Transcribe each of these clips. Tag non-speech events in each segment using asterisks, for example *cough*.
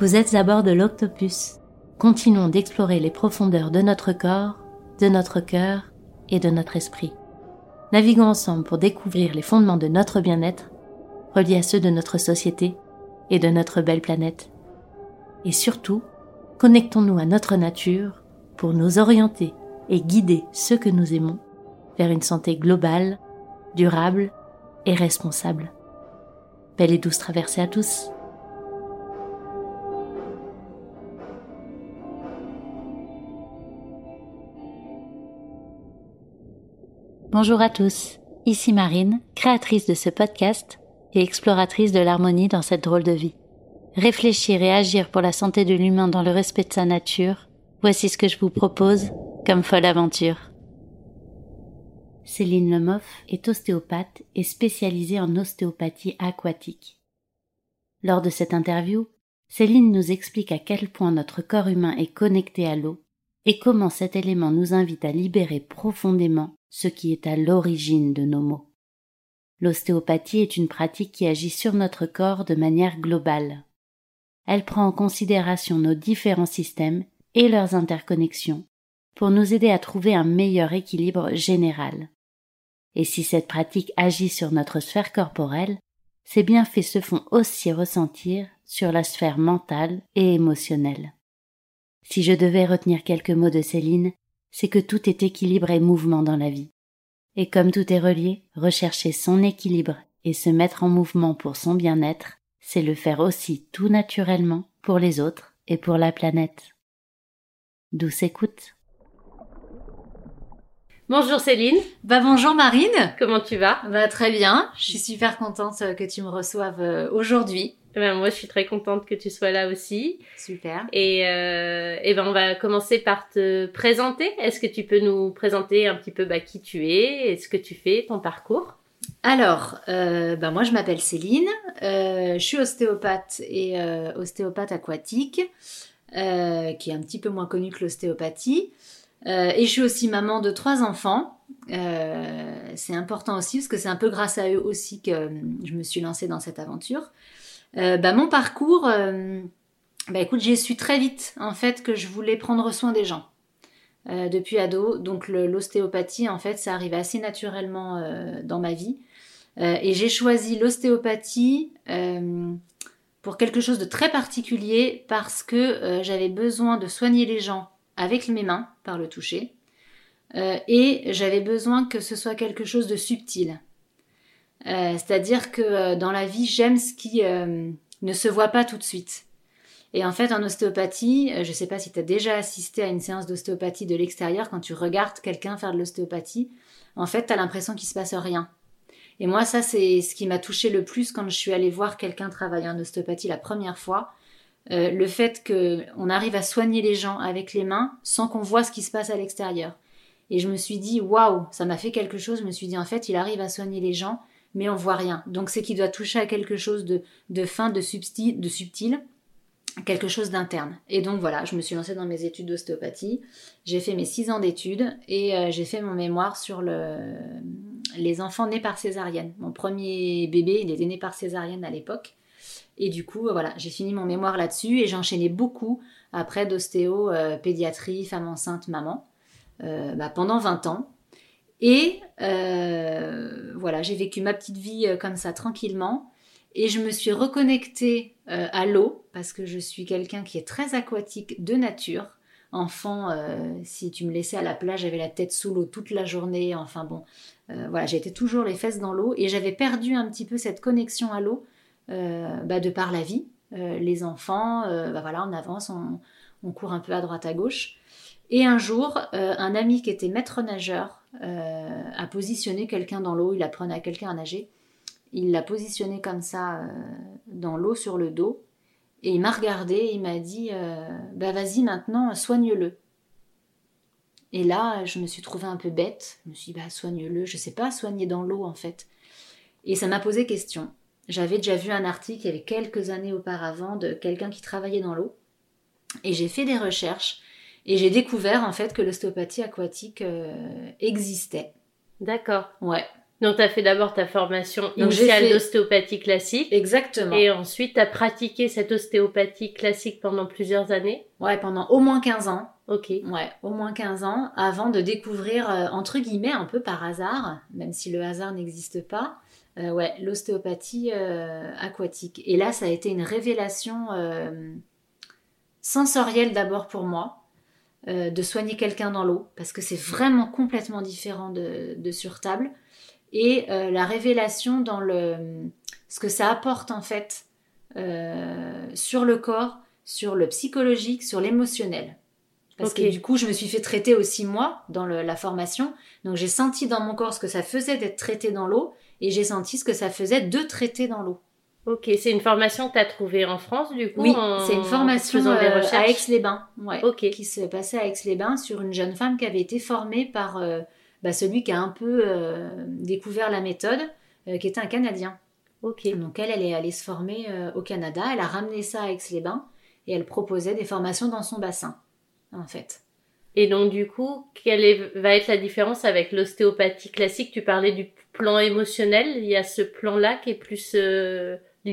Vous êtes à bord de l'Octopus. Continuons d'explorer les profondeurs de notre corps, de notre cœur et de notre esprit. Naviguons ensemble pour découvrir les fondements de notre bien-être, reliés à ceux de notre société et de notre belle planète. Et surtout, connectons-nous à notre nature pour nous orienter et guider ceux que nous aimons vers une santé globale, durable et responsable. Belle et douce traversée à tous. Bonjour à tous, ici Marine, créatrice de ce podcast et exploratrice de l'harmonie dans cette drôle de vie. Réfléchir et agir pour la santé de l'humain dans le respect de sa nature, voici ce que je vous propose comme folle aventure. Céline Lemoff est ostéopathe et spécialisée en ostéopathie aquatique. Lors de cette interview, Céline nous explique à quel point notre corps humain est connecté à l'eau et comment cet élément nous invite à libérer profondément ce qui est à l'origine de nos maux. L'ostéopathie est une pratique qui agit sur notre corps de manière globale. Elle prend en considération nos différents systèmes et leurs interconnexions pour nous aider à trouver un meilleur équilibre général. Et si cette pratique agit sur notre sphère corporelle, ses bienfaits se font aussi ressentir sur la sphère mentale et émotionnelle. Si je devais retenir quelques mots de Céline, c'est que tout est équilibre et mouvement dans la vie. Et comme tout est relié, rechercher son équilibre et se mettre en mouvement pour son bien-être, c'est le faire aussi tout naturellement pour les autres et pour la planète. Douce écoute. Bonjour Céline. Bah bonjour Marine. Comment tu vas? Bah très bien. Je suis super contente que tu me reçoives euh, aujourd'hui. Eh ben, moi, je suis très contente que tu sois là aussi. Super. Et, euh, et ben, on va commencer par te présenter. Est-ce que tu peux nous présenter un petit peu bah, qui tu es, et ce que tu fais, ton parcours? Alors, euh, bah, moi je m'appelle Céline, euh, je suis ostéopathe et ostéopathe aquatique, qui est un petit peu moins connue que l'ostéopathie. Euh, et je suis aussi maman de trois enfants. c'est important aussi parce que c'est un peu grâce à eux aussi que je me suis lancée dans cette aventure. Euh, bah, mon parcours, euh, bah, écoute, j'ai su très vite en fait que je voulais prendre soin des gens. Euh, depuis ado, donc l'ostéopathie en fait ça arrive assez naturellement dans ma vie et j'ai choisi l'ostéopathie pour quelque chose de très particulier parce que j'avais besoin de soigner les gens avec mes mains par le toucher et j'avais besoin que ce soit quelque chose de subtil. Euh, c'est-à-dire que euh, dans la vie, j'aime ce qui euh, ne se voit pas tout de suite. Et en fait, en ostéopathie, je ne sais pas si tu as déjà assisté à une séance d'ostéopathie de l'extérieur, quand tu regardes quelqu'un faire de l'ostéopathie, en fait, tu as l'impression qu'il se passe rien. Et moi, ça, c'est ce qui m'a touché le plus quand je suis allée voir quelqu'un travailler en ostéopathie la première fois. le fait qu'on arrive à soigner les gens avec les mains sans qu'on voit ce qui se passe à l'extérieur. Et je me suis dit, waouh, ça m'a fait quelque chose. Je me suis dit, en fait, il arrive à soigner les gens mais on voit rien. Donc c'est qu'il doit toucher à quelque chose de, fin, de subtil, de subtil, quelque chose d'interne. Et donc voilà, je me suis lancée dans mes études d'ostéopathie. J'ai fait mes six ans d'études et euh, j'ai fait mon mémoire sur le, les enfants nés par césarienne. Mon premier bébé, il était né par césarienne à l'époque. Et du coup, voilà, j'ai fini mon mémoire là-dessus et j'enchaînais beaucoup après d'ostéo, euh, pédiatrie, femme enceinte, maman, euh, bah, pendant 20 ans. Et euh, voilà, j'ai vécu ma petite vie euh, comme ça tranquillement. Et je me suis reconnectée euh, à l'eau parce que je suis quelqu'un qui est très aquatique de nature. Enfant, si tu me laissais à la plage, j'avais la tête sous l'eau toute la journée. Enfin bon, voilà, j'étais toujours les fesses dans l'eau et j'avais perdu un petit peu cette connexion à l'eau bah, de par la vie. les enfants, bah, voilà, on avance, on, on, court un peu à droite à gauche. Et un jour, un ami qui était maître nageur euh, a positionné quelqu'un dans l'eau, il apprenait à quelqu'un à nager. Il l'a positionné comme ça euh, dans l'eau sur le dos. Et il m'a regardé, il m'a dit euh, Bah vas-y maintenant, soigne-le. Et là, je me suis trouvée un peu bête. Je me suis dit Bah soigne-le, je sais pas soigner dans l'eau en fait. Et ça m'a posé question. J'avais déjà vu un article il y avait quelques années auparavant de quelqu'un qui travaillait dans l'eau. Et j'ai fait des recherches et j'ai découvert en fait que l'ostéopathie aquatique euh, existait. D'accord. Ouais. Donc, tu as fait d'abord ta formation initiale d'ostéopathie classique. Exactement. Et ensuite, tu as pratiqué cette ostéopathie classique pendant plusieurs années. Ouais, pendant au moins 15 ans. Ok. Ouais, au moins 15 ans, avant de découvrir, euh, entre guillemets, un peu par hasard, même si le hasard n'existe pas, euh, ouais, l'ostéopathie aquatique. Et là, ça a été une révélation sensorielle d'abord pour moi, de soigner quelqu'un dans l'eau, parce que c'est vraiment complètement différent de, de sur table et euh, la révélation dans le ce que ça apporte en fait euh, sur le corps, sur le psychologique, sur l'émotionnel. Parce que du coup, je me suis fait traiter aussi moi dans la formation. Donc j'ai senti dans mon corps ce que ça faisait d'être traité dans l'eau et j'ai senti ce que ça faisait de traiter dans l'eau. Ok, c'est une formation que tu as trouvée en France du coup Oui, c'est une formation euh, à Aix-les-Bains, ouais, qui se passait à Aix-les-Bains sur une jeune femme qui avait été formée par bah, celui qui a un peu euh, découvert la méthode, euh, qui était un Canadien. Ok. Donc elle, elle est allée se former euh, au Canada, elle a ramené ça à Aix-les-Bains et elle proposait des formations dans son bassin, en fait. Et donc du coup, quelle va être la différence avec l'ostéopathie classique? Tu parlais du plan émotionnel, il y a ce plan-là qui est plus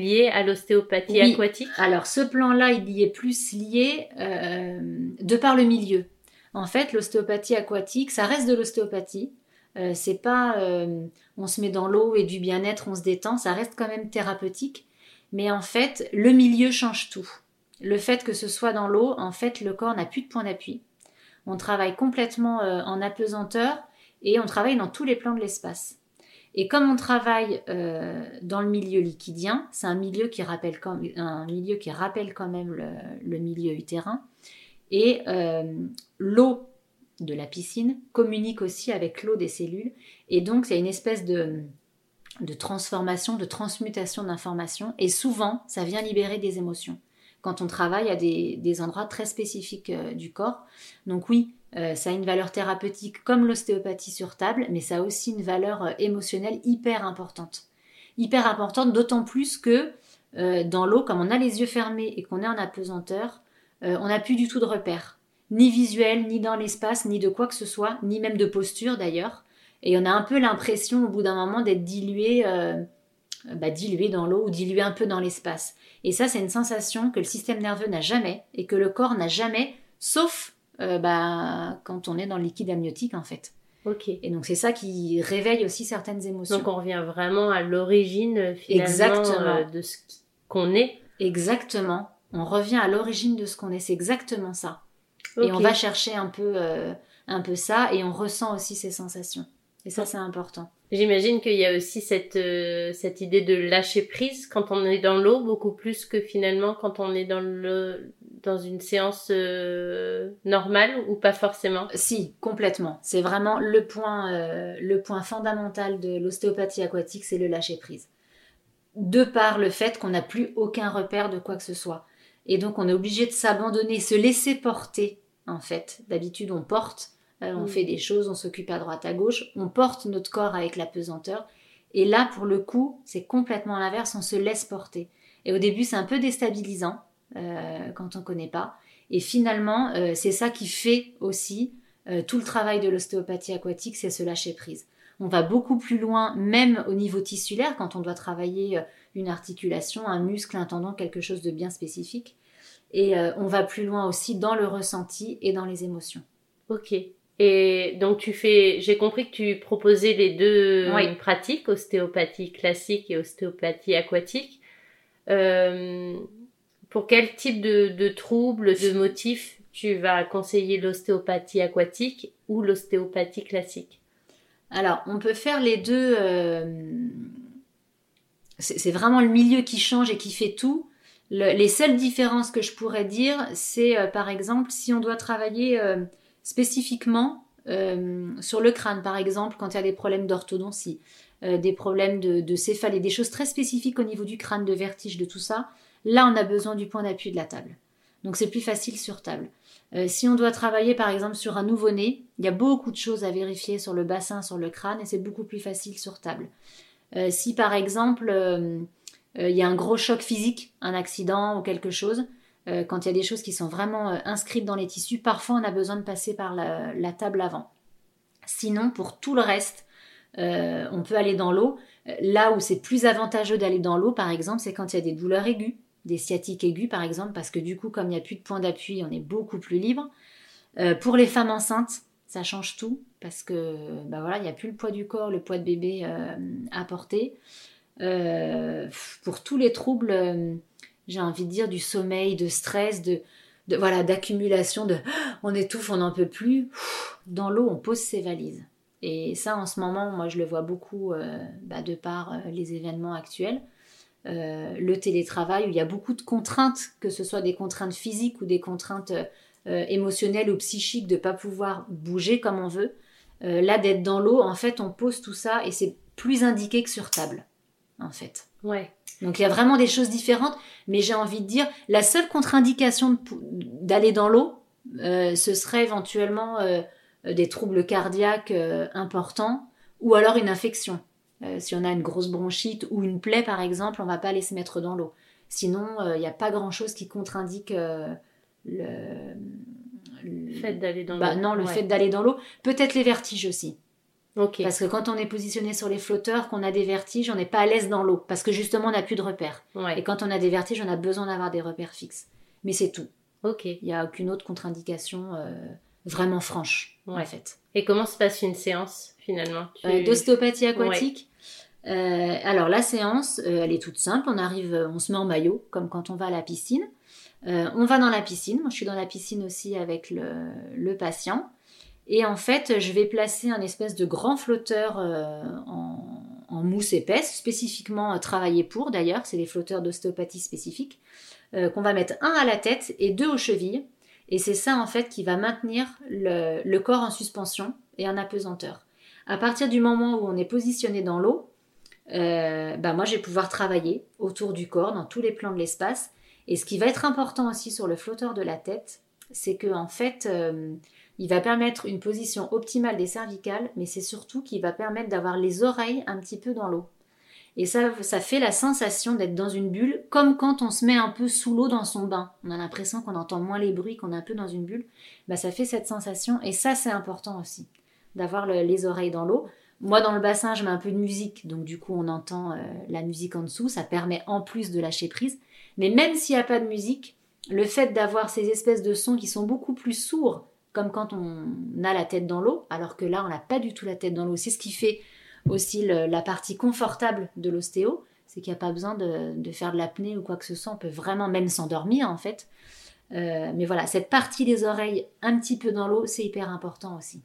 lié à l'ostéopathie aquatique? Alors ce plan-là, il y est plus lié de par le milieu. En fait, l'ostéopathie aquatique, ça reste de l'ostéopathie. Euh, c'est pas euh, on se met dans l'eau et du bien-être, on se détend, ça reste quand même thérapeutique. Mais en fait, le milieu change tout. Le fait que ce soit dans l'eau, en fait, le corps n'a plus de point d'appui. On travaille complètement euh, en apesanteur et on travaille dans tous les plans de l'espace. Et comme on travaille dans le milieu liquidien, c'est un milieu qui rappelle quand, même le milieu utérin. Et euh, l'eau de la piscine communique aussi avec l'eau des cellules. Et donc, c'est une espèce de transformation, de transmutation d'informations. Et souvent, ça vient libérer des émotions quand on travaille à des, endroits très spécifiques euh, du corps. Donc oui, euh, ça a une valeur thérapeutique comme l'ostéopathie sur table, mais ça a aussi une valeur émotionnelle hyper importante. Hyper importante, d'autant plus que dans l'eau, comme on a les yeux fermés et qu'on est en apesanteur, euh, on n'a plus du tout de repères, ni visuel, ni dans l'espace, ni de quoi que ce soit, ni même de posture d'ailleurs. Et on a un peu l'impression au bout d'un moment d'être dilué, euh, bah, dilué dans l'eau ou dilué un peu dans l'espace. Et ça, c'est une sensation que le système nerveux n'a jamais et que le corps n'a jamais, sauf euh, bah, quand on est dans le liquide amniotique en fait. Ok. Et donc c'est ça qui réveille aussi certaines émotions. Donc on revient vraiment à l'origine finalement de ce qu'on est. Exactement on revient à l'origine de ce qu'on est. C'est exactement ça. Et on va chercher un peu, euh, un peu ça et on ressent aussi ces sensations. Et ça, c'est important. J'imagine qu'il y a aussi cette, euh, cette idée de lâcher prise quand on est dans l'eau, beaucoup plus que finalement quand on est dans, le, dans une séance euh, normale ou pas forcément Si, complètement. C'est vraiment le point, le point fondamental de l'ostéopathie aquatique, c'est le lâcher prise. De par le fait qu'on n'a plus aucun repère de quoi que ce soit. Et donc on est obligé de s'abandonner, se laisser porter en fait. D'habitude on porte, euh, on mm. fait des choses, on s'occupe à droite à gauche, on porte notre corps avec la pesanteur. Et là pour le coup c'est complètement l'inverse, on se laisse porter. Et au début c'est un peu déstabilisant euh, quand on ne connaît pas. Et finalement euh, c'est ça qui fait aussi tout le travail de l'ostéopathie aquatique, c'est se lâcher prise. On va beaucoup plus loin, même au niveau tissulaire, quand on doit travailler une articulation, un muscle, un tendon, quelque chose de bien spécifique. Et on va plus loin aussi dans le ressenti et dans les émotions. Ok. Et donc tu fais, j'ai compris que tu proposais les deux pratiques, ostéopathie classique et ostéopathie aquatique. Euh, pour quel type de, troubles, de motifs tu vas conseiller l'ostéopathie aquatique ou l'ostéopathie classique? Alors, on peut faire les deux. Euh, c'est vraiment le milieu qui change et qui fait tout. les seules différences que je pourrais dire, c'est euh, par exemple si on doit travailler spécifiquement euh, sur le crâne, par exemple, quand il y a des problèmes d'orthodontie, des problèmes de, de, céphalée, des choses très spécifiques au niveau du crâne, de vertige, de tout ça, là on a besoin du point d'appui de la table. Donc c'est plus facile sur table. si on doit travailler par exemple sur un nouveau-né, il y a beaucoup de choses à vérifier sur le bassin, sur le crâne, et c'est beaucoup plus facile sur table. Euh, si par exemple euh, euh, il y a un gros choc physique, un accident ou quelque chose, quand il y a des choses qui sont vraiment inscrites dans les tissus, parfois on a besoin de passer par la, table avant. Sinon, pour tout le reste, euh, on peut aller dans l'eau. Là où c'est plus avantageux d'aller dans l'eau, par exemple, c'est quand il y a des douleurs aiguës, des sciatiques aiguës, par exemple, parce que du coup, comme il n'y a plus de point d'appui, on est beaucoup plus libre. Euh, pour les femmes enceintes, ça change tout, parce que bah voilà, il n'y a plus le poids du corps, le poids de bébé euh, à porter. pour tous les troubles, j'ai envie de dire, du sommeil, de stress, de, voilà, d'accumulation, de *gasps* on étouffe, on n'en peut plus. Dans l'eau, on pose ses valises. Et ça, en ce moment, moi, je le vois beaucoup euh, bah, de par euh, les événements actuels. Euh, le télétravail, où il y a beaucoup de contraintes, que ce soit des contraintes physiques ou des contraintes émotionnelles ou psychiques, de ne pas pouvoir bouger comme on veut. là, d'être dans l'eau, en fait, on pose tout ça et c'est plus indiqué que sur table, en fait. Ouais. Donc il y a vraiment des choses différentes, mais j'ai envie de dire, la seule contre-indication d'aller dans l'eau, ce serait éventuellement euh, des troubles cardiaques euh, importants ou alors une infection. Euh, si on a une grosse bronchite ou une plaie par exemple, on va pas aller se mettre dans l'eau. Sinon, il n'y a pas grand-chose qui contre-indique le, fait d'aller dans bah, l'eau. Non, le fait d'aller dans l'eau. Peut-être les vertiges aussi. Parce que quand on est positionné sur les flotteurs, qu'on a des vertiges, on n'est pas à l'aise dans l'eau. Parce que justement, on n'a plus de repères. Ouais. Et quand on a des vertiges, on a besoin d'avoir des repères fixes. Mais c'est tout. Ok. Il n'y a aucune autre contre-indication vraiment franche, en fait. Et comment se passe une séance finalement? Euh, D'ostéopathie aquatique. Euh, alors la séance, euh, elle est toute simple. On arrive, on se met en maillot, comme quand on va à la piscine. on va dans la piscine. Moi, je suis dans la piscine aussi avec le, patient. Et en fait, je vais placer un espèce de grand flotteur en, en, mousse épaisse, spécifiquement travaillé pour d'ailleurs. C'est des flotteurs d'ostéopathie spécifiques qu'on va mettre un à la tête et deux aux chevilles. Et c'est ça en fait qui va maintenir le, corps en suspension et en apesanteur. À partir du moment où on est positionné dans l'eau, euh, bah moi je vais pouvoir travailler autour du corps dans tous les plans de l'espace. Et ce qui va être important aussi sur le flotteur de la tête, c'est que en fait, euh, il va permettre une position optimale des cervicales, mais c'est surtout qu'il va permettre d'avoir les oreilles un petit peu dans l'eau. Et ça, ça fait la sensation d'être dans une bulle, comme quand on se met un peu sous l'eau dans son bain. On a l'impression qu'on entend moins les bruits, qu'on est un peu dans une bulle. Bah, ça fait cette sensation. Et ça, c'est important aussi, d'avoir les oreilles dans l'eau. Moi, dans le bassin, je mets un peu de musique, donc du coup, on entend euh, la musique en dessous. Ça permet en plus de lâcher prise. Mais même s'il n'y a pas de musique, le fait d'avoir ces espèces de sons qui sont beaucoup plus sourds, comme quand on a la tête dans l'eau, alors que là, on n'a pas du tout la tête dans l'eau. C'est ce qui fait aussi la partie confortable de l'ostéo, c'est qu'il n'y a pas besoin de, faire de l'apnée ou quoi que ce soit, on peut vraiment même s'endormir en fait. Euh, mais voilà, cette partie des oreilles un petit peu dans l'eau, c'est hyper important aussi.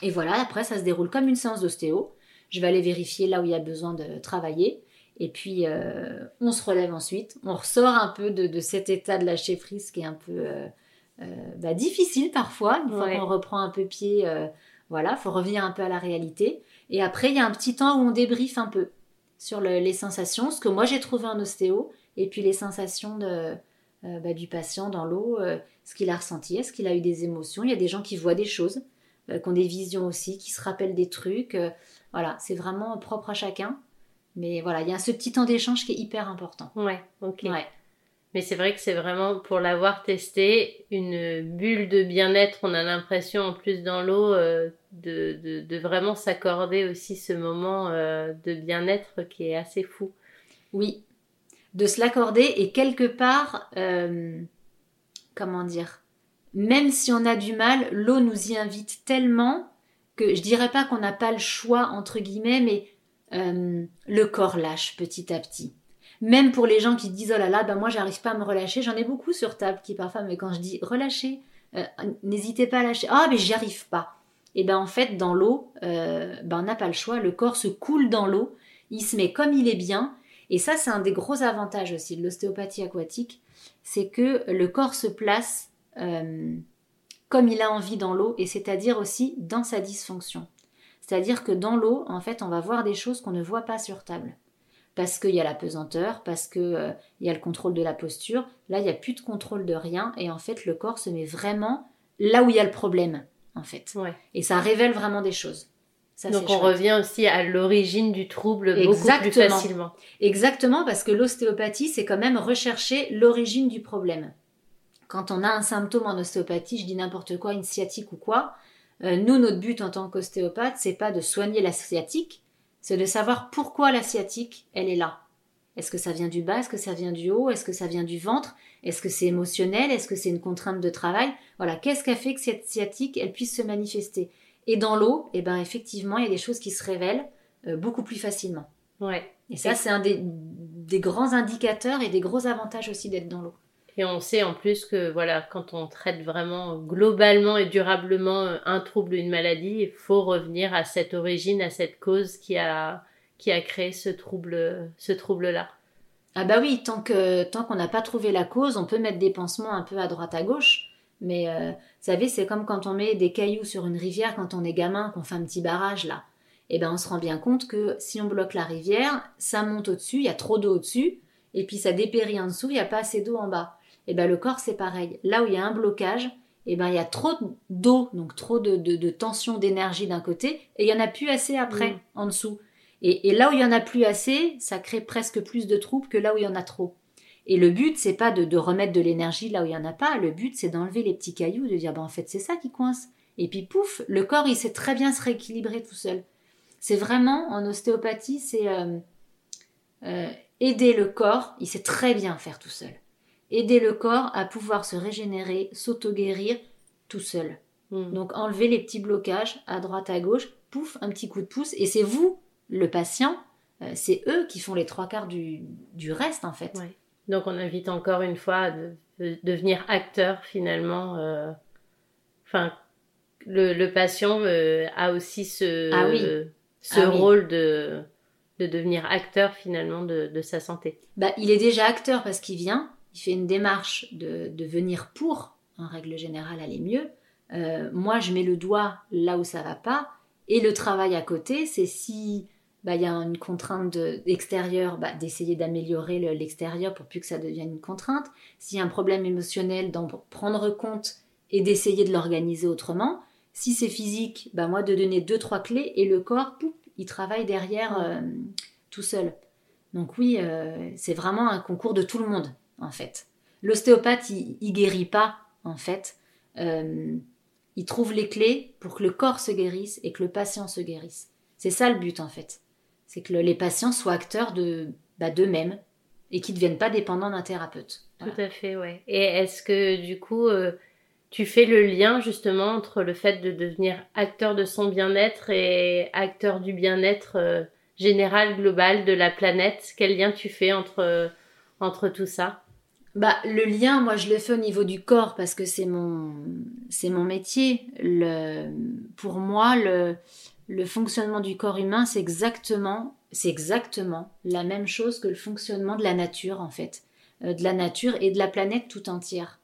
Et voilà, après ça se déroule comme une séance d'ostéo. Je vais aller vérifier là où il y a besoin de travailler. Et puis euh, on se relève ensuite, on ressort un peu de, cet état de lâcher prise qui est un peu euh, bah, difficile parfois, une fois qu'on reprend un peu pied. voilà, faut revenir un peu à la réalité. Et après, il y a un petit temps où on débriefe un peu sur les sensations, ce que moi j'ai trouvé en ostéo, et puis les sensations de, euh, bah, du patient dans l'eau, euh, ce qu'il a ressenti, est-ce qu'il a eu des émotions. Il y a des gens qui voient des choses, euh, qui ont des visions aussi, qui se rappellent des trucs. voilà, c'est vraiment propre à chacun. Mais voilà, il y a ce petit temps d'échange qui est hyper important. Ouais, ok. Ouais. Mais c'est vrai que c'est vraiment, pour l'avoir testé, une bulle de bien-être. On a l'impression, en plus dans l'eau, euh, de, de, vraiment s'accorder aussi ce moment euh, de bien-être qui est assez fou. Oui, de se l'accorder et quelque part, euh, comment dire, même si on a du mal, l'eau nous y invite tellement que je dirais pas qu'on n'a pas le choix, entre guillemets, mais le corps lâche petit à petit. Même pour les gens qui disent oh là là, ben moi j'arrive pas à me relâcher, j'en ai beaucoup sur table qui parfois, mais quand je dis relâcher, euh, n'hésitez pas à lâcher. Ah mais j'y arrive pas. Et ben en fait dans l'eau, euh, ben on n'a pas le choix, le corps se coule dans l'eau, il se met comme il est bien. Et ça c'est un des gros avantages aussi de l'ostéopathie aquatique, c'est que le corps se place euh, comme il a envie dans l'eau, et c'est-à-dire aussi dans sa dysfonction. C'est-à-dire que dans l'eau, en fait, on va voir des choses qu'on ne voit pas sur table parce qu'il y a la pesanteur, parce qu'il euh, y a le contrôle de la posture. Là, il n'y a plus de contrôle de rien et en fait, le corps se met vraiment là où il y a le problème, en fait. Et ça révèle vraiment des choses. Donc on revient aussi à l'origine du trouble beaucoup plus facilement. Exactement, parce que l'ostéopathie, c'est quand même rechercher l'origine du problème. Quand on a un symptôme en ostéopathie, je dis n'importe quoi, une sciatique ou quoi, Euh, nous, notre but en tant qu'ostéopathe, c'est pas de soigner la sciatique, c'est de savoir pourquoi la sciatique, elle est là. Est-ce que ça vient du bas? Est-ce que ça vient du haut? Est-ce que ça vient du ventre? Est-ce que c'est émotionnel? Est-ce que c'est une contrainte de travail? Voilà, qu'est-ce qui a fait que cette sciatique, elle puisse se manifester? Et dans l'eau, eh ben effectivement, il y a des choses qui se révèlent euh, beaucoup plus facilement. Ouais. Et ça, c'est un des, des grands indicateurs et des gros avantages aussi d'être dans l'eau. Et on sait en plus que voilà, quand on traite vraiment globalement et durablement euh, un trouble, une maladie, il faut revenir à cette origine, à cette cause qui a qui a créé ce trouble, ce trouble-là. Ah bah oui, tant que tant qu'on n'a pas trouvé la cause, on peut mettre des pansements un peu à droite à gauche, mais euh, vous savez, c'est comme quand on met des cailloux sur une rivière quand on est gamin, qu'on fait un petit barrage là. Et eh ben on se rend bien compte que si on bloque la rivière, ça monte au-dessus, il y a trop d'eau au-dessus, et puis ça dépérit en dessous, il n'y a pas assez d'eau en bas. Et ben le corps c'est pareil. Là où il y a un blocage, et ben il y a trop d'eau, donc trop de, tension, d'énergie d'un côté, et il y en a plus assez après mm. en dessous. Et, là où il y en a plus assez, ça crée presque plus de troubles que là où il y en a trop. Et le but, c'est pas de, remettre de l'énergie là où il y en a pas. Le but, c'est d'enlever les petits cailloux, de dire, ben, en fait, c'est ça qui coince. Et puis, pouf, le corps, il sait très bien se rééquilibrer tout seul. C'est vraiment, en ostéopathie, c'est euh, euh, aider le corps, il sait très bien faire tout seul. Aider le corps à pouvoir se régénérer, s'auto-guérir tout seul. Hmm. Donc, enlever les petits blocages à droite, à gauche, pouf, un petit coup de pouce, et c'est vous le patient, euh, c'est eux qui font les trois quarts du, reste en fait. Donc on invite encore une fois à devenir acteur finalement. Euh, enfin, le, patient euh, a aussi ce, ah ce ah rôle de, de devenir acteur finalement de, sa santé. Bah, il est déjà acteur parce qu'il vient, il fait une démarche de, de venir pour, en règle générale, aller mieux. moi, je mets le doigt là où ça va pas. Et le travail à côté, c'est si bah, il y a une contrainte extérieure, bah, d'essayer d'améliorer l'extérieur pour plus que ça devienne une contrainte. S'il y a un problème émotionnel, d'en prendre compte et d'essayer de l'organiser autrement. Si c'est physique, bah, moi de donner deux trois clés et le corps, il travaille derrière euh, tout seul. Donc oui, euh, c'est vraiment un concours de tout le monde en fait. L'ostéopathe, il, guérit pas en fait. Euh, il trouve les clés pour que le corps se guérisse et que le patient se guérisse. C'est ça le but en fait c'est que les patients soient acteurs de bah, d'eux-mêmes et qu'ils ne deviennent pas dépendants d'un thérapeute. Tout à fait, ouais. Et est-ce que du coup, euh, tu fais le lien justement entre le fait de devenir acteur de son bien-être et acteur du bien-être euh, général, global de la planète? Quel lien tu fais entre, entre tout ça? Bah, le lien, moi, je le fais au niveau du corps parce que c'est mon, c'est mon métier. Le, pour moi, le, le fonctionnement du corps humain, c'est exactement, c'est exactement la même chose que le fonctionnement de la nature, en fait, euh, de la nature et de la planète tout entière.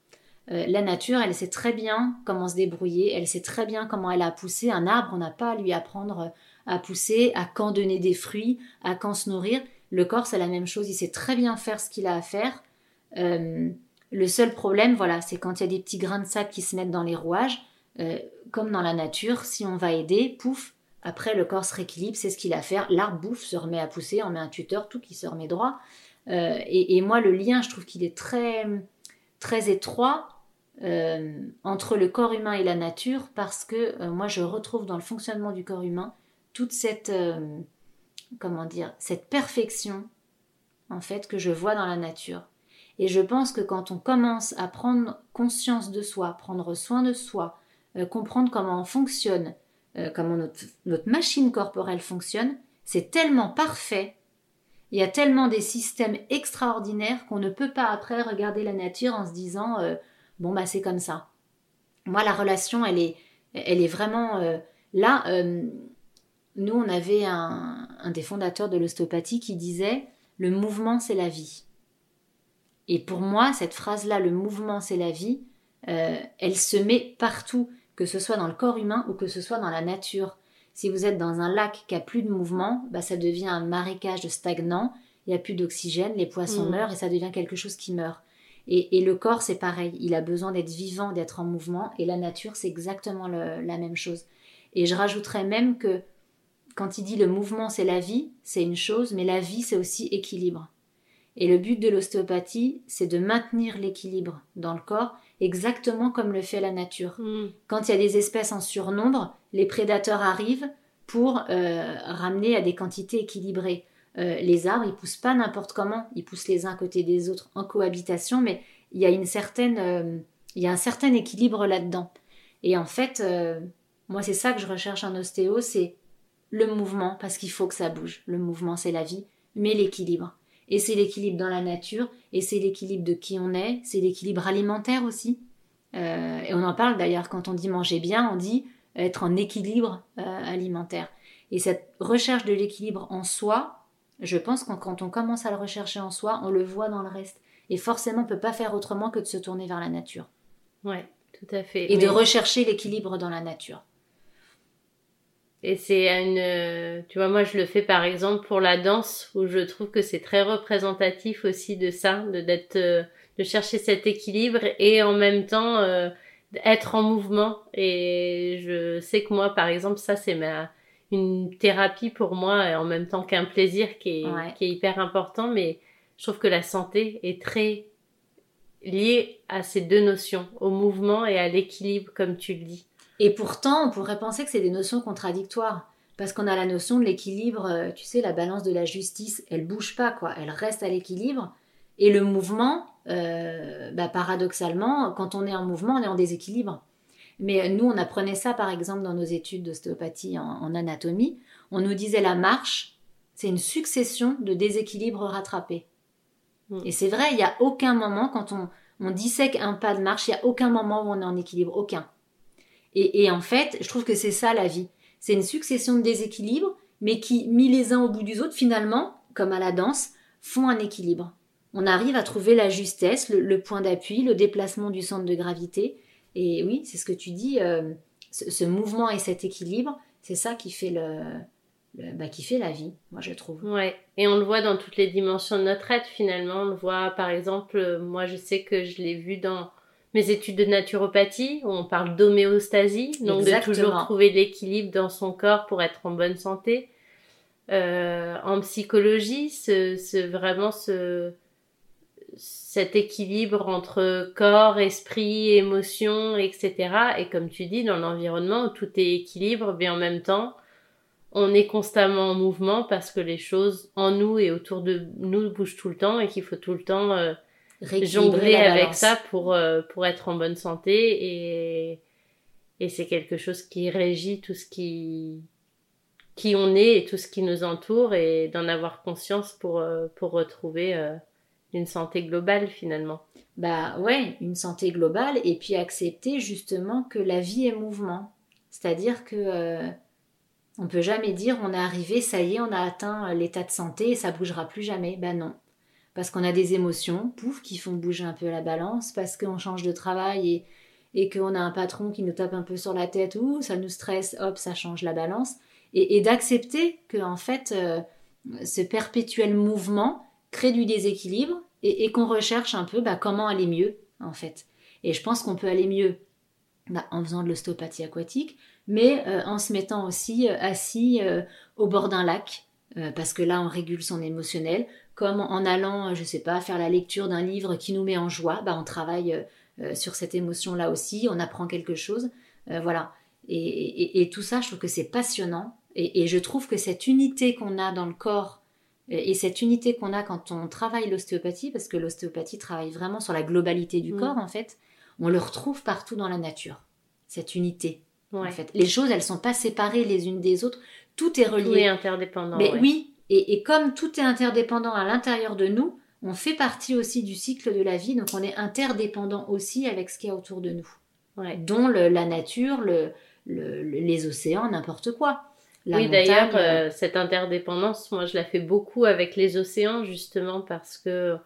Euh, la nature, elle sait très bien comment se débrouiller, elle sait très bien comment elle a poussé un arbre, on n'a pas à lui apprendre à pousser, à quand donner des fruits, à quand se nourrir. Le corps, c'est la même chose, il sait très bien faire ce qu'il a à faire. Euh, le seul problème, voilà, c'est quand il y a des petits grains de sable qui se mettent dans les rouages, comme dans la nature, si on va aider, pouf, après, le corps se rééquilibre, c'est ce qu'il a à faire. L'arbre bouffe, se remet à pousser, on met un tuteur, tout qui se remet droit. Euh, et, moi, le lien, je trouve qu'il est très, très étroit euh, entre le corps humain et la nature parce que euh, moi, je retrouve dans le fonctionnement du corps humain toute cette, comment dire, cette perfection, en fait, que je vois dans la nature. Et je pense que quand on commence à prendre conscience de soi, prendre soin de soi, comprendre comment on fonctionne, euh, comment notre, machine corporelle fonctionne, c'est tellement parfait, il y a tellement des systèmes extraordinaires qu'on ne peut pas après regarder la nature en se disant euh, bon bah c'est comme ça. Moi la relation elle est elle est vraiment euh, là. nous on avait un, un des fondateurs de l'ostéopathie qui disait le mouvement c'est la vie. Et pour moi cette phrase là le mouvement c'est la vie, elle se met partout que ce soit dans le corps humain ou que ce soit dans la nature. Si vous êtes dans un lac qui a plus de mouvement, bah ça devient un marécage stagnant, il n'y a plus d'oxygène, les poissons mm. meurent et ça devient quelque chose qui meurt. Et, le corps, c'est pareil, il a besoin d'être vivant, d'être en mouvement, et la nature, c'est exactement la même chose. Et je rajouterais même que quand il dit le mouvement, c'est la vie, c'est une chose, mais la vie, c'est aussi équilibre. Et le but de l'ostéopathie, c'est de maintenir l'équilibre dans le corps exactement comme le fait la nature. Mm. Quand il y a des espèces en surnombre, les prédateurs arrivent pour euh, ramener à des quantités équilibrées. Euh, les arbres, ils poussent pas n'importe comment, ils poussent les uns à côté des autres en cohabitation, mais il y a une certaine, euh, il y a un certain équilibre là-dedans. Et en fait, moi c'est ça que je recherche en ostéo, c'est le mouvement, parce qu'il faut que ça bouge. Le mouvement, c'est la vie, mais l'équilibre. Et c'est l'équilibre dans la nature, et c'est l'équilibre de qui on est, c'est l'équilibre alimentaire aussi. Euh, et on en parle d'ailleurs quand on dit manger bien, on dit être en équilibre euh, alimentaire. Et cette recherche de l'équilibre en soi, je pense que quand on commence à le rechercher en soi, on le voit dans le reste. Et forcément, on peut pas faire autrement que de se tourner vers la nature. Ouais, tout à fait. Et de rechercher l'équilibre dans la nature. Et c'est une, euh, tu vois, moi je le fais par exemple pour la danse où je trouve que c'est très représentatif aussi de ça, de d'être, euh, de chercher cet équilibre et en même temps euh, être en mouvement. Et je sais que moi, par exemple, ça c'est ma une thérapie pour moi et en même temps qu'un plaisir qui est Ouais. qui est hyper important. Mais je trouve que la santé est très liée à ces deux notions, au mouvement et à l'équilibre, comme tu le dis. Et pourtant, on pourrait penser que c'est des notions contradictoires. Parce qu'on a la notion de l'équilibre, euh, tu sais, la balance de la justice, elle bouge pas, quoi. Elle reste à l'équilibre. Et le mouvement, euh, bah, paradoxalement, quand on est en mouvement, on est en déséquilibre. Mais euh, nous, on apprenait ça, par exemple, dans nos études d'ostéopathie en, en anatomie. On nous disait la marche, c'est une succession de déséquilibres rattrapés. Mm. Et c'est vrai, il n'y a aucun moment, quand on, on dissèque un pas de marche, il n'y a aucun moment où on est en équilibre. Aucun. Et, en fait, je trouve que c'est ça la vie. C'est une succession de déséquilibres, mais qui, mis les uns au bout des autres, finalement, comme à la danse, font un équilibre. On arrive à trouver la justesse, le, point d'appui, le déplacement du centre de gravité. Et oui, c'est ce que tu dis, euh, ce, mouvement et cet équilibre, c'est ça qui fait, le- bah, qui fait la vie, moi je trouve. Ouais, et on le voit dans toutes les dimensions de notre être finalement. On le voit par exemple, euh, moi je sais que je l'ai vu dans mes études de naturopathie on parle d'homéostasie, donc Exactement. de toujours trouver l'équilibre dans son corps pour être en bonne santé. Euh, en psychologie, ce, ce vraiment ce cet équilibre entre corps, esprit, émotion, etc. Et comme tu dis, dans l'environnement où tout est équilibre, mais en même temps, on est constamment en mouvement parce que les choses en nous et autour de nous bougent tout le temps et qu'il faut tout le temps euh, jongler avec ça pour, euh, pour être en bonne santé et, et c'est quelque chose qui régit tout ce qui, qui on est et tout ce qui nous entoure et d'en avoir conscience pour, euh, pour retrouver euh, une santé globale finalement. Bah ouais, une santé globale et puis accepter justement que la vie est mouvement. C'est-à-dire que on peut jamais dire on est arrivé, ça y est, on a atteint l'état de santé et ça bougera plus jamais. Ben non. Parce qu'on a des émotions, pouf, qui font bouger un peu la balance, parce qu'on change de travail et, qu'on a un patron qui nous tape un peu sur la tête, ou ça nous stresse, hop, ça change la balance. Et, d'accepter que en fait, euh, ce perpétuel mouvement crée du déséquilibre et, qu'on recherche un peu bah, comment aller mieux en fait. Et je pense qu'on peut aller mieux bah, en faisant de l'ostéopathie aquatique, mais euh, en se mettant aussi euh, assis au bord d'un lac, parce que là on régule son émotionnel, comme en allant, euh, je sais pas, faire la lecture d'un livre qui nous met en joie, bah, on travaille euh, euh, sur cette émotion-là aussi, on apprend quelque chose, euh, voilà. Et, et- et tout ça, je trouve que c'est passionnant, et, et je trouve que cette unité qu'on a dans le corps et et cette unité qu'on a quand on travaille l'ostéopathie, parce que l'ostéopathie travaille vraiment sur la globalité du Mm. corps, en fait, on le retrouve partout dans la nature, cette unité. Ouais. En fait. Les choses, elles sont pas séparées les unes des autres, tout est Tout relié. est interdépendant. Mais ouais. oui, et, et comme tout est interdépendant à l'intérieur de nous, on fait partie aussi du cycle de la vie, donc on est interdépendant aussi avec ce qu'il y a autour de nous, dont le- la nature, le, le- le- les océans, n'importe quoi. La oui, d'ailleurs, euh, euh, cette interdépendance, moi, je la fais beaucoup avec les océans, justement, parce que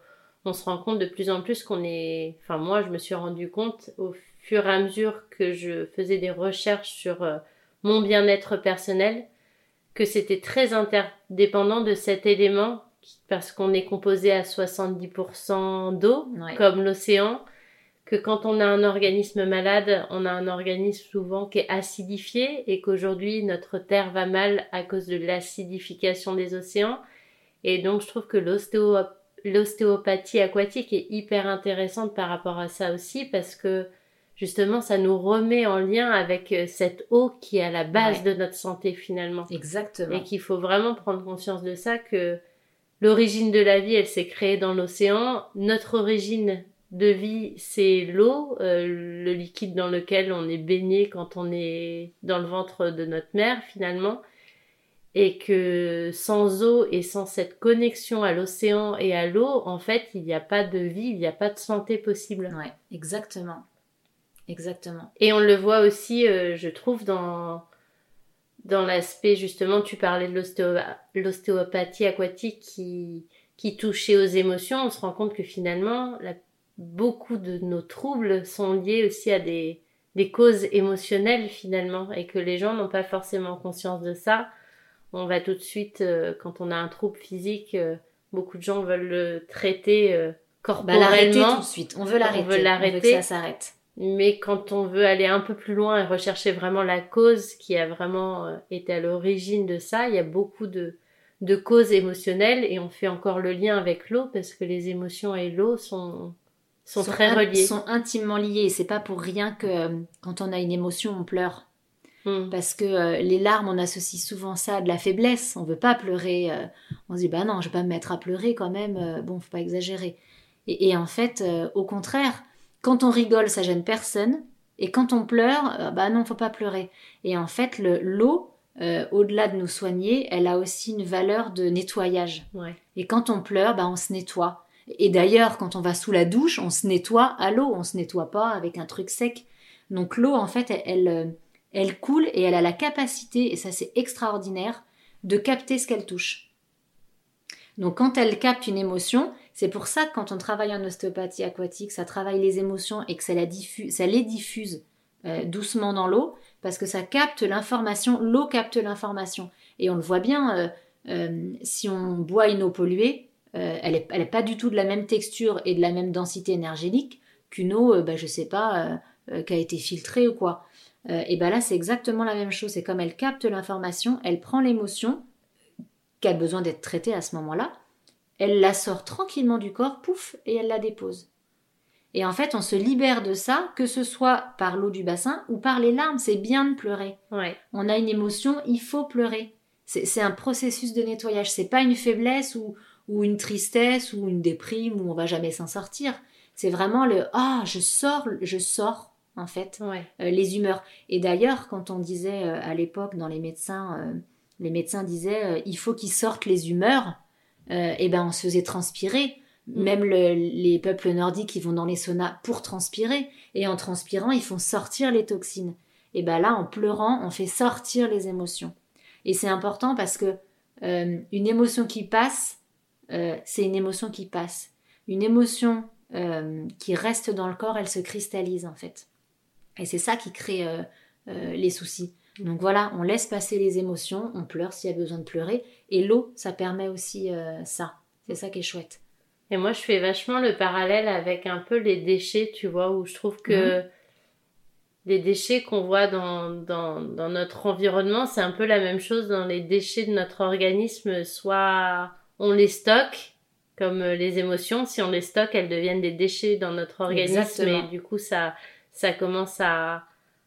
on se rend compte de plus en plus qu'on est. Enfin, moi, je me suis rendu compte au fur et à mesure que je faisais des recherches sur euh, mon bien-être personnel, que c'était très interdépendant de cet élément, parce qu'on est composé à 70% d'eau, ouais. comme l'océan, que quand on a un organisme malade, on a un organisme souvent qui est acidifié et qu'aujourd'hui notre terre va mal à cause de l'acidification des océans. Et donc je trouve que l'ostéo l'ostéopathie aquatique est hyper intéressante par rapport à ça aussi parce que justement ça nous remet en lien avec euh, cette eau qui est à la base de notre santé finalement. Exactement. Et qu'il faut vraiment prendre conscience de ça que l'origine de la vie elle s'est créée dans l'océan, notre origine de vie c'est l'eau, euh, le liquide dans lequel on est baigné quand on est dans le ventre de notre mère finalement et que sans eau et sans cette connexion à l'océan et à l'eau, en fait, il n'y a pas de vie, il n'y a pas de santé possible. Ouais, exactement. Exactement. Et on le voit aussi, euh, je trouve, dans, dans l'aspect, justement, tu parlais de l'ostéopathie aquatique qui, qui touchait aux émotions. On se rend compte que finalement, beaucoup de nos troubles sont liés aussi à des, des causes émotionnelles, finalement, et que les gens n'ont pas forcément conscience de ça on va tout de suite, euh, quand on a un trouble physique, euh, beaucoup de gens veulent le traiter corporellement. Bah, tout de suite. On veut l'arrêter. On veut l'arrêter. ça s'arrête. Mais quand on veut aller un peu plus loin et rechercher vraiment la cause qui a vraiment été à l'origine de ça, il y a beaucoup de, de causes émotionnelles et on fait encore le lien avec l'eau parce que les émotions et l'eau sont, sont, très reliées. sont intimement liées. C'est pas pour rien que quand on a une émotion, on pleure. Hmm. Parce que euh, les larmes, on associe souvent ça à de la faiblesse. On veut pas pleurer. Euh, on se dit, bah non, je vais pas me mettre à pleurer quand même. Euh, bon, faut pas exagérer. Et, en fait, au contraire, quand on rigole, ça gêne personne. Et quand on pleure, bah non, faut pas pleurer. Et en fait, l'eau, au-delà de nous soigner, elle a aussi une valeur de nettoyage. Et quand on pleure, bah on se nettoie. Et d'ailleurs, quand on va sous la douche, on se nettoie à l'eau. On se nettoie pas avec un truc sec. Donc l'eau, en fait, elle elle coule et elle a la capacité, et ça c'est extraordinaire, de capter ce qu'elle touche. Donc quand elle capte une émotion, c'est pour ça que quand on travaille en ostéopathie aquatique, ça travaille les émotions et que ça, les diffuse euh, doucement dans l'eau, parce que ça capte l'information, l'eau capte l'information. Et on le voit bien, euh, euh, si on boit une eau polluée, elle n'est pas du tout de la même texture et de la même densité énergétique qu'une eau, bah, je sais pas, qui a été filtrée ou quoi. Et bien là, c'est exactement la même chose. C'est comme elle capte l'information, elle prend l'émotion qui a besoin d'être traitée à ce moment-là, elle la sort tranquillement du corps, pouf, et elle la dépose. Et en fait, on se libère de ça, que ce soit par l'eau du bassin ou par les larmes. C'est bien de pleurer. On a une émotion, il faut pleurer. C'est un processus de nettoyage. C'est pas une faiblesse ou, ou, une tristesse ou une déprime où on va jamais s'en sortir. C'est vraiment le ah, je sors, je sors en fait, euh, les humeurs. Et d'ailleurs, quand on disait euh, à l'époque dans les médecins, euh, les médecins disaient il faut qu'ils sortent les humeurs, et eh ben on se faisait transpirer. Mm. Même les peuples nordiques, qui vont dans les saunas pour transpirer, et en transpirant, ils font sortir les toxines. Et ben là, en pleurant, on fait sortir les émotions. Et c'est important parce que une émotion qui passe, c'est une émotion qui passe. Une émotion qui reste dans le corps, elle se cristallise en fait. Et c'est ça qui crée euh, euh, les soucis. Donc voilà, on laisse passer les émotions, on pleure s'il y a besoin de pleurer. Et l'eau, ça permet aussi euh, ça. C'est ça qui est chouette. Et moi, je fais vachement le parallèle avec un peu les déchets, tu vois, où je trouve que les déchets qu'on voit dans, dans, dans, notre environnement, c'est un peu la même chose dans les déchets de notre organisme. Soit on les stocke, comme les émotions, si on les stocke, elles deviennent des déchets dans notre organisme. Et du coup, ça, ça commence à,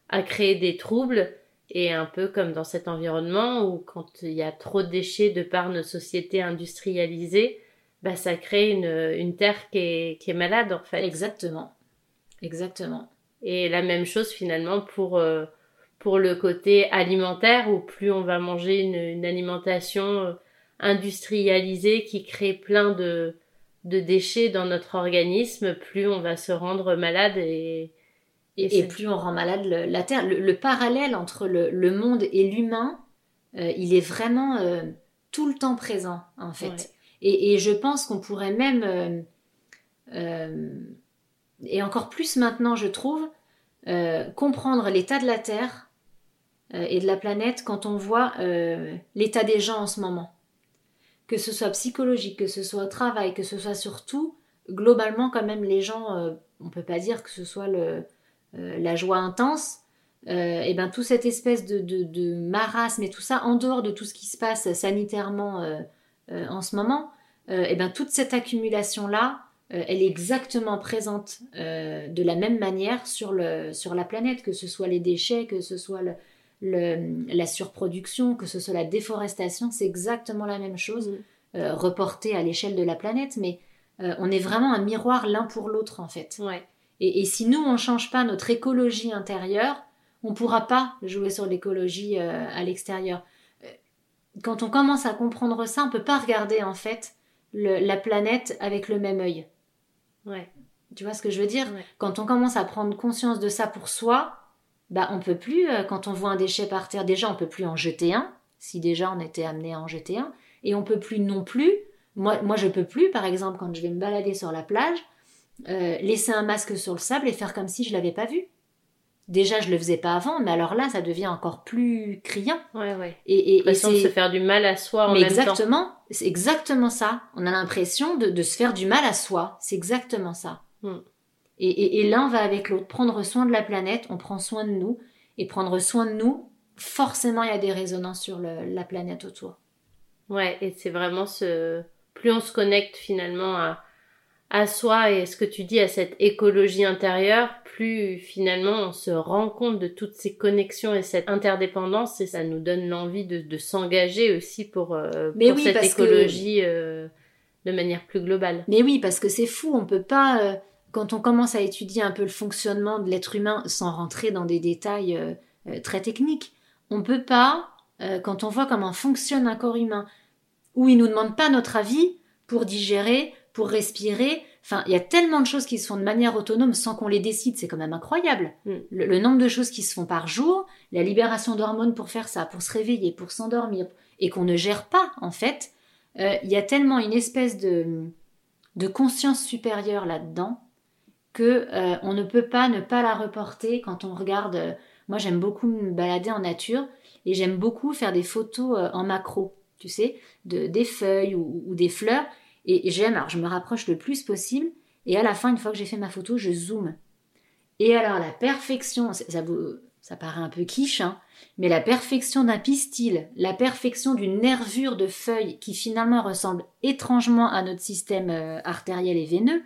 à créer des troubles et un peu comme dans cet environnement où quand il y a trop de déchets de par nos sociétés industrialisées, bah ça crée une, une terre qui est, qui est malade en fait. Exactement. Exactement. Et la même chose finalement pour, euh, pour le côté alimentaire où plus on va manger une, une alimentation euh, industrialisée qui crée plein de, de déchets dans notre organisme, plus on va se rendre malade et, et, plus on rend malade la Terre. Le, parallèle entre le, monde et l'humain, euh, il est vraiment euh, tout le temps présent, en fait. Et, je pense qu'on pourrait même, euh, et encore plus maintenant, je trouve, comprendre l'état de la Terre et de la planète quand on voit l'état des gens en ce moment. Que ce soit psychologique, que ce soit au travail, que ce soit surtout, globalement, quand même, les gens, on peut pas dire que ce soit le euh, la joie intense, euh, et ben tout cette espèce de, de, marasme et tout ça, en dehors de tout ce qui se passe sanitairement euh, en ce moment, et ben toute cette accumulation là, elle est exactement présente de la même manière sur le sur la planète, que ce soit les déchets, que ce soit le, la surproduction, que ce soit la déforestation, c'est exactement la même chose, mm. reportée à l'échelle de la planète, mais on est vraiment un miroir l'un pour l'autre en fait. Ouais. Et, si nous, on ne change pas notre écologie intérieure, on ne pourra pas jouer sur l'écologie euh, à l'extérieur. Euh, quand on commence à comprendre ça, on ne peut pas regarder en fait la planète avec le même œil. Ouais. Tu vois ce que je veux dire? Quand on commence à prendre conscience de ça pour soi, bah on peut plus, euh, quand on voit un déchet par terre, déjà on peut plus en jeter un, si déjà on était amené à en jeter un, et on peut plus non plus, moi, moi je peux plus, par exemple, quand je vais me balader sur la plage, euh, laisser un masque sur le sable et faire comme si je l'avais pas vu. Déjà, je le faisais pas avant, mais alors là, ça devient encore plus criant. Ouais, ouais. Et, et, façon de se faire du mal à soi en même exactement, c'est exactement ça. On a l'impression de, se faire du mal à soi. C'est exactement ça. Hmm. Et, et l'un va avec l'autre. Prendre soin de la planète, on prend soin de nous. Et prendre soin de nous, forcément, il y a des résonances sur la planète autour. Ouais, et c'est vraiment ce. Plus on se connecte finalement à, à soi et ce que tu dis à cette écologie intérieure, plus finalement on se rend compte de toutes ces connexions et cette interdépendance et ça nous donne l'envie de, de s'engager aussi pour, euh, pour cette écologie euh, de manière plus globale. Mais oui, parce que c'est fou, on peut pas, euh, quand on commence à étudier un peu le fonctionnement de l'être humain sans rentrer dans des détails très techniques, on peut pas, quand on voit comment fonctionne un corps humain, où il nous demande pas notre avis pour digérer, pour respirer. Enfin, il y a tellement de choses qui se font de manière autonome sans qu'on les décide, c'est quand même incroyable. Mm. Le, nombre de choses qui se font par jour, la libération d'hormones pour faire ça, pour se réveiller, pour s'endormir, et qu'on ne gère pas, en fait, euh, il y a tellement une espèce de, de conscience supérieure là-dedans que euh, on ne peut pas ne pas la reporter quand on regarde. Euh, moi, j'aime beaucoup me balader en nature et j'aime beaucoup faire des photos en macro, tu sais, de, des feuilles ou des fleurs. Et j'aime, alors je me rapproche le plus possible, et à la fin, une fois que j'ai fait ma photo, je zoome. Et alors la perfection, ça, ça paraît un peu quiche, hein, mais la perfection d'un pistil, la perfection d'une nervure de feuilles qui finalement ressemble étrangement à notre système euh, artériel et veineux,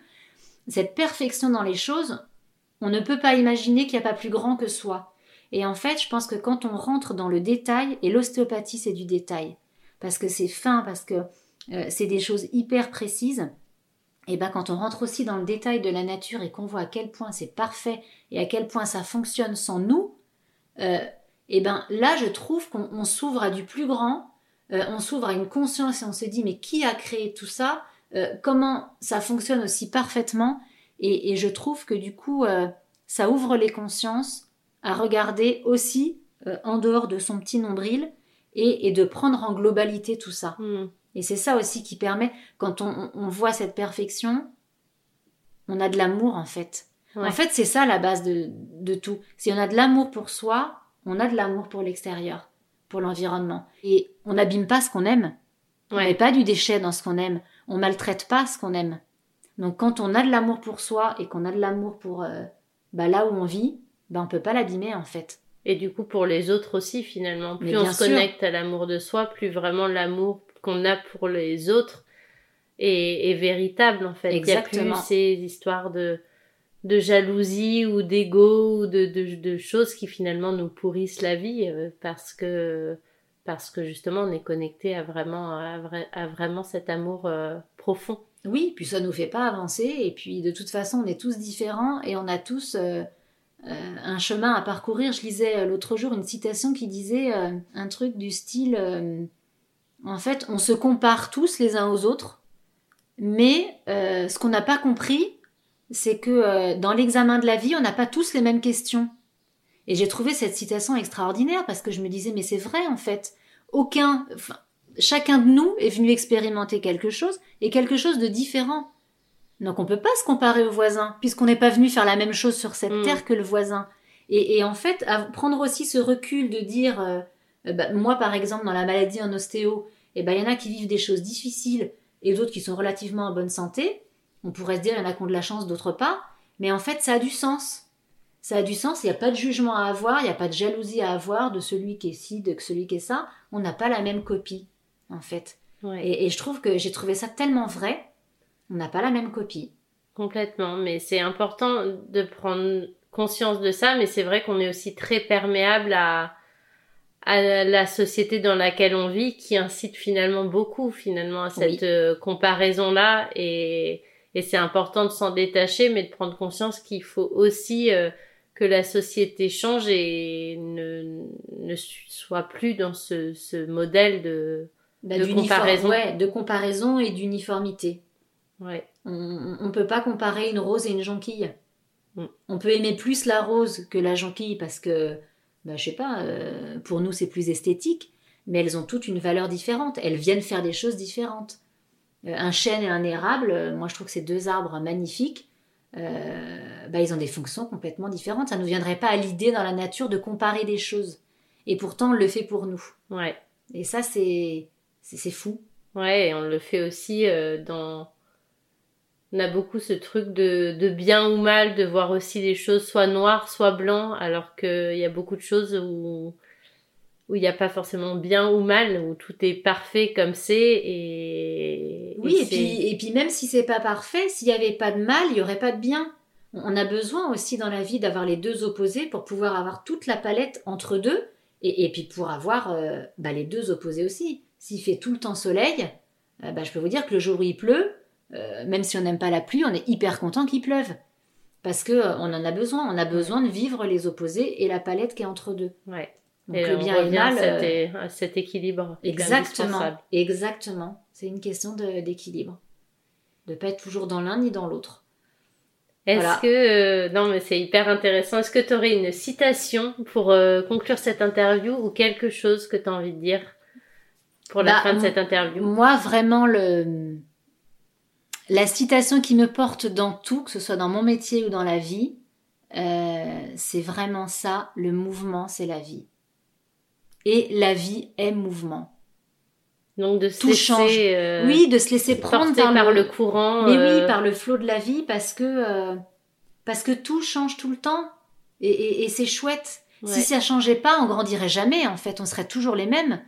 cette perfection dans les choses, on ne peut pas imaginer qu'il n'y a pas plus grand que soi. Et en fait, je pense que quand on rentre dans le détail, et l'ostéopathie c'est du détail, parce que c'est fin, parce que euh, c'est des choses hyper précises. Et ben quand on rentre aussi dans le détail de la nature et qu'on voit à quel point c'est parfait et à quel point ça fonctionne sans nous, euh, et ben là je trouve qu'on s'ouvre à du plus grand, euh, on s'ouvre à une conscience et on se dit mais qui a créé tout ça Comment ça fonctionne aussi parfaitement? Et, je trouve que du coup ça ouvre les consciences à regarder aussi en dehors de son petit nombril et, de prendre en globalité tout ça. Hmm. Et c'est ça aussi qui permet, quand on, voit cette perfection, on a de l'amour en fait. En fait, c'est ça la base de, tout. Si on a de l'amour pour soi, on a de l'amour pour l'extérieur, pour l'environnement. Et on n'abîme pas ce qu'on aime. On met pas du déchet dans ce qu'on aime. On maltraite pas ce qu'on aime. Donc quand on a de l'amour pour soi et qu'on a de l'amour pour euh, bah, là où on vit, bah, on peut pas l'abîmer en fait. Et du coup pour les autres aussi finalement, plus on se connecte à l'amour de soi, plus vraiment l'amour qu'on a pour les autres est, véritable en fait. Exactement. Il n'y a plus ces histoires de, de jalousie ou d'ego ou de, de, choses qui finalement nous pourrissent la vie euh, parce que parce que justement on est connecté à vraiment à, vraiment cet amour euh, profond. Oui, puis ça nous fait pas avancer et puis de toute façon on est tous différents et on a tous euh, un chemin à parcourir. Je lisais l'autre jour une citation qui disait un truc du style en fait, on se compare tous les uns aux autres, mais euh, ce qu'on n'a pas compris, c'est que euh, dans l'examen de la vie, on n'a pas tous les mêmes questions. Et j'ai trouvé cette citation extraordinaire parce que je me disais, mais c'est vrai en fait. Aucun, chacun de nous est venu expérimenter quelque chose et quelque chose de différent. Donc on peut pas se comparer au voisin puisqu'on n'est pas venu faire la même chose sur cette mm. terre que le voisin. Et, en fait, prendre aussi ce recul de dire, euh, euh, bah, moi, par exemple, dans la maladie en ostéo, eh ben, il y en a qui vivent des choses difficiles et d'autres qui sont relativement en bonne santé. On pourrait se dire, il y en a qui ont de la chance, d'autres pas. Mais en fait, ça a du sens. Ça a du sens, il n'y a pas de jugement à avoir, il n'y a pas de jalousie à avoir de celui qui est ci, de celui qui est ça. On n'a pas la même copie, en fait. Et, je trouve que j'ai trouvé ça tellement vrai. On n'a pas la même copie. Complètement, mais c'est important de prendre conscience de ça, mais c'est vrai qu'on est aussi très perméable à, à la société dans laquelle on vit qui incite finalement beaucoup finalement à cette euh, comparaison là et, et c'est important de s'en détacher mais de prendre conscience qu'il faut aussi euh, que la société change et ne, ne soit plus dans ce, ce modèle de, bah, de comparaison. Ouais, de comparaison et d'uniformité. Ouais. On ne peut pas comparer une rose et une jonquille. Mm. On peut aimer plus la rose que la jonquille parce que, bah, je sais pas, euh, pour nous c'est plus esthétique, mais elles ont toutes une valeur différente. Elles viennent faire des choses différentes. Euh, un chêne et un érable, euh, moi je trouve que ces deux arbres magnifiques, bah, ils ont des fonctions complètement différentes. Ça ne nous viendrait pas à l'idée dans la nature de comparer des choses. Et pourtant on le fait pour nous. Ouais. Et ça c'est c'est fou. Ouais, et on le fait aussi dans on a beaucoup ce truc de, de bien ou mal, de voir aussi les choses soit noires, soit blancs, alors qu'il y a beaucoup de choses où où il n'y a pas forcément bien ou mal, où tout est parfait comme c'est. Et, oui, et, puis, et puis même si c'est pas parfait, s'il n'y avait pas de mal, il n'y aurait pas de bien. On a besoin aussi dans la vie d'avoir les deux opposés pour pouvoir avoir toute la palette entre deux, et, et puis pour avoir euh, bah, les deux opposés aussi. S'il fait tout le temps soleil, euh, bah, je peux vous dire que le jour où il pleut, euh, même si on n'aime pas la pluie, on est hyper content qu'il pleuve. Parce que euh, on en a besoin. On a besoin de vivre les opposés et la palette qui est entre deux. Ouais. Donc le bien et le mal. Euh, cet équilibre. Exactement. Exactement. C'est une question d'équilibre. De, ne pas être toujours dans l'un ni dans l'autre. Est-ce que non mais c'est hyper intéressant. Est-ce que tu aurais une citation pour conclure cette interview ou quelque chose que tu as envie de dire pour la bah, fin de cette interview? Moi vraiment le la citation qui me porte dans tout, que ce soit dans mon métier ou dans la vie, euh, c'est vraiment ça, le mouvement, c'est la vie. Et la vie est mouvement. Donc de se laisser, euh, oui, de se laisser prendre par, le, courant, mais oui, euh, par le flot de la vie, parce que parce que tout change tout le temps et, c'est chouette. Si ça changeait pas, on grandirait jamais. En fait, on serait toujours les mêmes.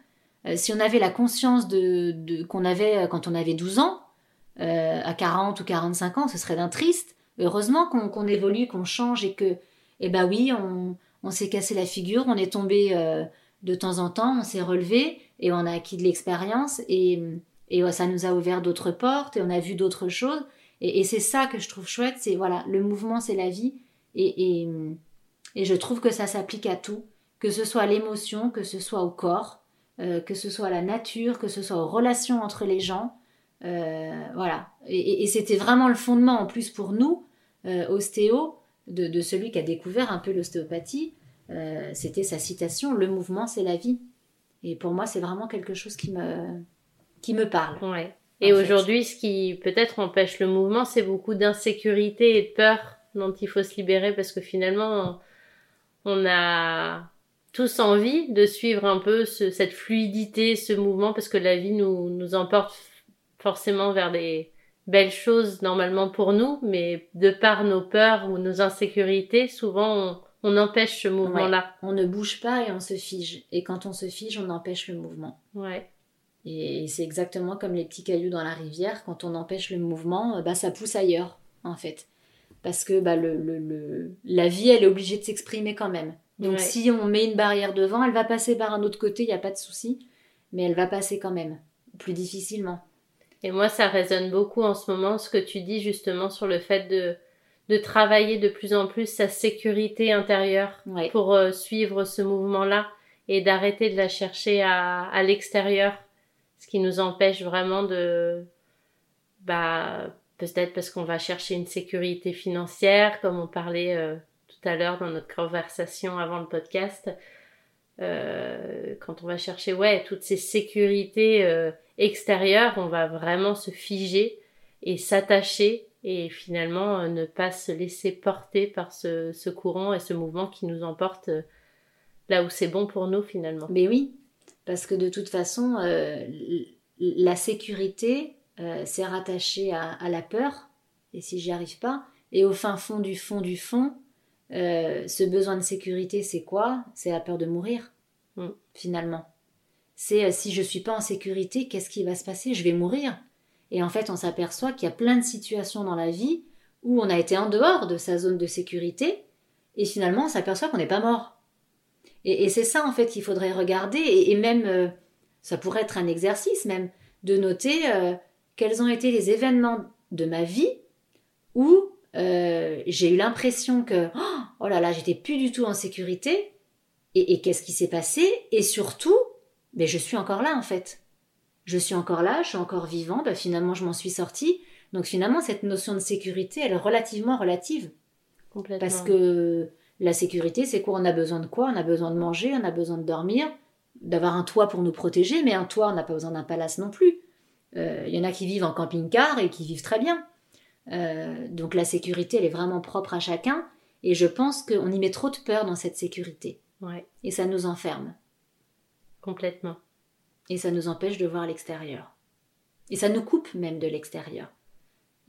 si on avait la conscience de, de qu'on avait quand on avait 12 ans, euh, à 40 ou 45 ans, ce serait d'un triste. Heureusement qu'on évolue, qu'on change et que, eh ben oui, on, s'est cassé la figure, on est tombé euh, de temps en temps, on s'est relevé et on a acquis de l'expérience et, ça nous a ouvert d'autres portes et on a vu d'autres choses. Et, c'est ça que je trouve chouette, c'est voilà, le mouvement c'est la vie et, et, et, je trouve que ça s'applique à tout, que ce soit l'émotion, que ce soit au corps, euh, que ce soit à la nature, que ce soit aux relations entre les gens. Euh, voilà. Et, c'était vraiment le fondement en plus pour nous, euh, ostéo, de, celui qui a découvert un peu l'ostéopathie. Euh, c'était sa citation Le mouvement, c'est la vie. Et pour moi, c'est vraiment quelque chose qui me, qui me parle. Ouais. Et aujourd'hui, ce qui peut-être empêche le mouvement, c'est beaucoup d'insécurité et de peur dont il faut se libérer parce que finalement, on a tous envie de suivre un peu cette fluidité, ce mouvement, parce que la vie nous, nous emporte forcément vers des belles choses normalement pour nous, mais de par nos peurs ou nos insécurités, souvent on, empêche ce mouvement-là. On ne bouge pas et on se fige. Et quand on se fige, on empêche le mouvement. Ouais. Et c'est exactement comme les petits cailloux dans la rivière. Quand on empêche le mouvement, bah, ça pousse ailleurs, en fait. Parce que bah, le, le, la vie, elle est obligée de s'exprimer quand même. Donc si on met une barrière devant, elle va passer par un autre côté, il n'y a pas de souci. Mais elle va passer quand même, plus difficilement. Et moi, ça résonne beaucoup en ce moment, ce que tu dis justement sur le fait de, de travailler de plus en plus sa sécurité intérieure pour euh, suivre ce mouvement-là et d'arrêter de la chercher à, à l'extérieur, ce qui nous empêche vraiment de, bah, peut-être parce qu'on va chercher une sécurité financière, comme on parlait euh, tout à l'heure dans notre conversation avant le podcast, euh, quand on va chercher ouais toutes ces sécurités euh, extérieures, on va vraiment se figer et s'attacher et finalement euh, ne pas se laisser porter par ce, courant et ce mouvement qui nous emporte là où c'est bon pour nous finalement. Mais oui, parce que de toute façon, la sécurité, c'est rattaché à, à, la peur, et si j'y arrive pas, et au fin fond du fond du fond, ce besoin de sécurité, c'est quoi? C'est la peur de mourir, mm. finalement C'est si je suis pas en sécurité, qu'est-ce qui va se passer? Je vais mourir. Et en fait, on s'aperçoit qu'il y a plein de situations dans la vie où on a été en dehors de sa zone de sécurité, et finalement, on s'aperçoit qu'on n'est pas mort. Et, c'est ça, en fait, qu'il faudrait regarder, et, même, euh, ça pourrait être un exercice même, de noter euh, quels ont été les événements de ma vie où euh, j'ai eu l'impression que, oh là là, j'étais plus du tout en sécurité, et, qu'est-ce qui s'est passé, et surtout, mais ben, je suis encore là, en fait je suis encore là, je suis encore vivant, bah, finalement je m'en suis sortie. Donc finalement, cette notion de sécurité, elle est relativement relative. Complètement. Parce que la sécurité, c'est quoi? On a besoin de quoi? On a besoin de manger, on a besoin de dormir, d'avoir un toit pour nous protéger, mais un toit, on n'a pas besoin d'un palace non plus. Il euh, y en a qui vivent en camping-car et qui vivent très bien. Euh, donc la sécurité, elle est vraiment propre à chacun. Et je pense qu'on y met trop de peur dans cette sécurité. Ouais. Et ça nous enferme. Complètement. Et ça nous empêche de voir l'extérieur. Et ça nous coupe même de l'extérieur.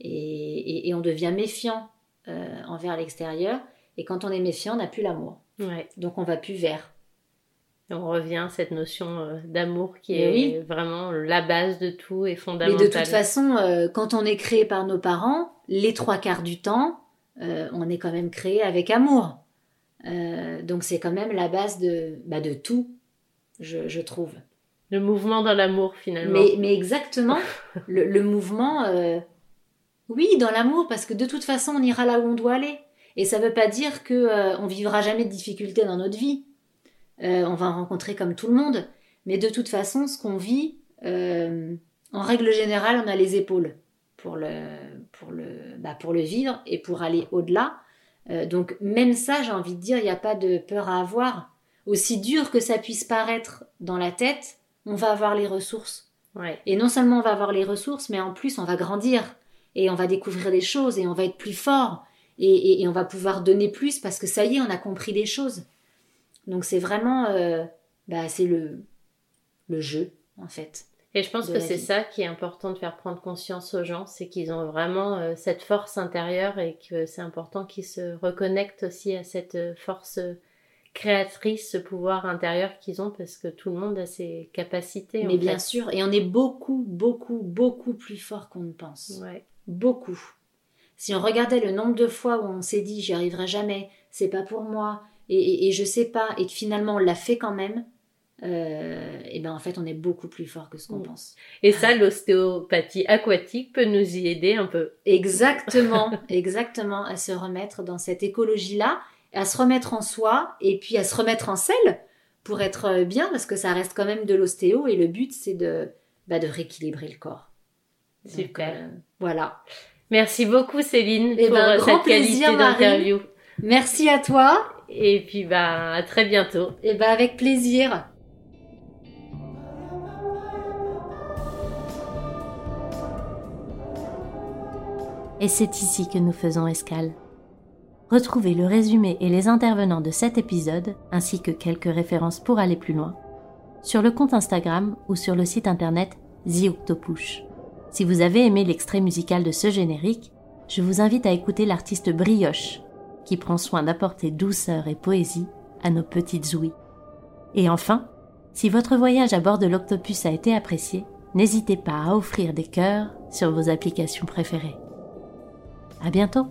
Et, on devient méfiant euh, envers l'extérieur. Et quand on est méfiant, on n'a plus l'amour. Donc on va plus vers. On revient à cette notion euh, d'amour qui est vraiment la base de tout et fondamentale. Mais de toute façon, euh, quand on est créé par nos parents, les trois quarts du temps, on est quand même créé avec amour. donc c'est quand même la base de, bah, de tout, je trouve. Le mouvement dans l'amour, finalement. Mais, mais exactement, *laughs* le, mouvement, euh, oui, dans l'amour, parce que de toute façon, on ira là où on doit aller. Et ça ne veut pas dire que euh, on vivra jamais de difficultés dans notre vie. Euh, on va en rencontrer comme tout le monde. Mais de toute façon, ce qu'on vit, en règle générale, on a les épaules pour le, pour le, bah, pour le vivre et pour aller au-delà. donc même ça, j'ai envie de dire, il n'y a pas de peur à avoir. Aussi dur que ça puisse paraître dans la tête, on va avoir les ressources. Et non seulement on va avoir les ressources, mais en plus on va grandir et on va découvrir des choses et on va être plus fort et, on va pouvoir donner plus parce que ça y est, on a compris des choses. Donc c'est vraiment, euh, bah, c'est le, le jeu en fait. Et je pense que c'est ça qui est important de faire prendre conscience aux gens, c'est qu'ils ont vraiment euh, cette force intérieure et que c'est important qu'ils se reconnectent aussi à cette euh, force créatrice, ce pouvoir intérieur qu'ils ont, parce que tout le monde a ses capacités. Mais bien sûr, et on est beaucoup, beaucoup, beaucoup plus fort qu'on ne pense. Ouais. Beaucoup. Si on regardait le nombre de fois où on s'est dit j'y arriverai jamais, c'est pas pour moi, et, et, je sais pas, et que finalement on l'a fait quand même, euh, et ben en fait on est beaucoup plus fort que ce qu'on mm. pense. Et ça, l'ostéopathie aquatique peut nous y aider un peu. Exactement, *laughs* exactement, à se remettre dans cette écologie-là à se remettre en soi et puis à se remettre en selle pour être euh, bien parce que ça reste quand même de l'ostéo et le but c'est de, bah, de rééquilibrer le corps. Super. Euh, voilà. Merci beaucoup Céline eh pour ben, cette qualité d'interview. Merci à toi. Et puis bah à très bientôt. Et bah avec plaisir. Et c'est ici que nous faisons escale. Retrouvez le résumé et les intervenants de cet épisode, ainsi que quelques références pour aller plus loin, sur le compte Instagram ou sur le site internet The Si vous avez aimé l'extrait musical de ce générique, je vous invite à écouter l'artiste Brioche, qui prend soin d'apporter douceur et poésie à nos petites ouïes. Et enfin, si votre voyage à bord de l'Octopus a été apprécié, n'hésitez pas à offrir des cœurs sur vos applications préférées. À bientôt!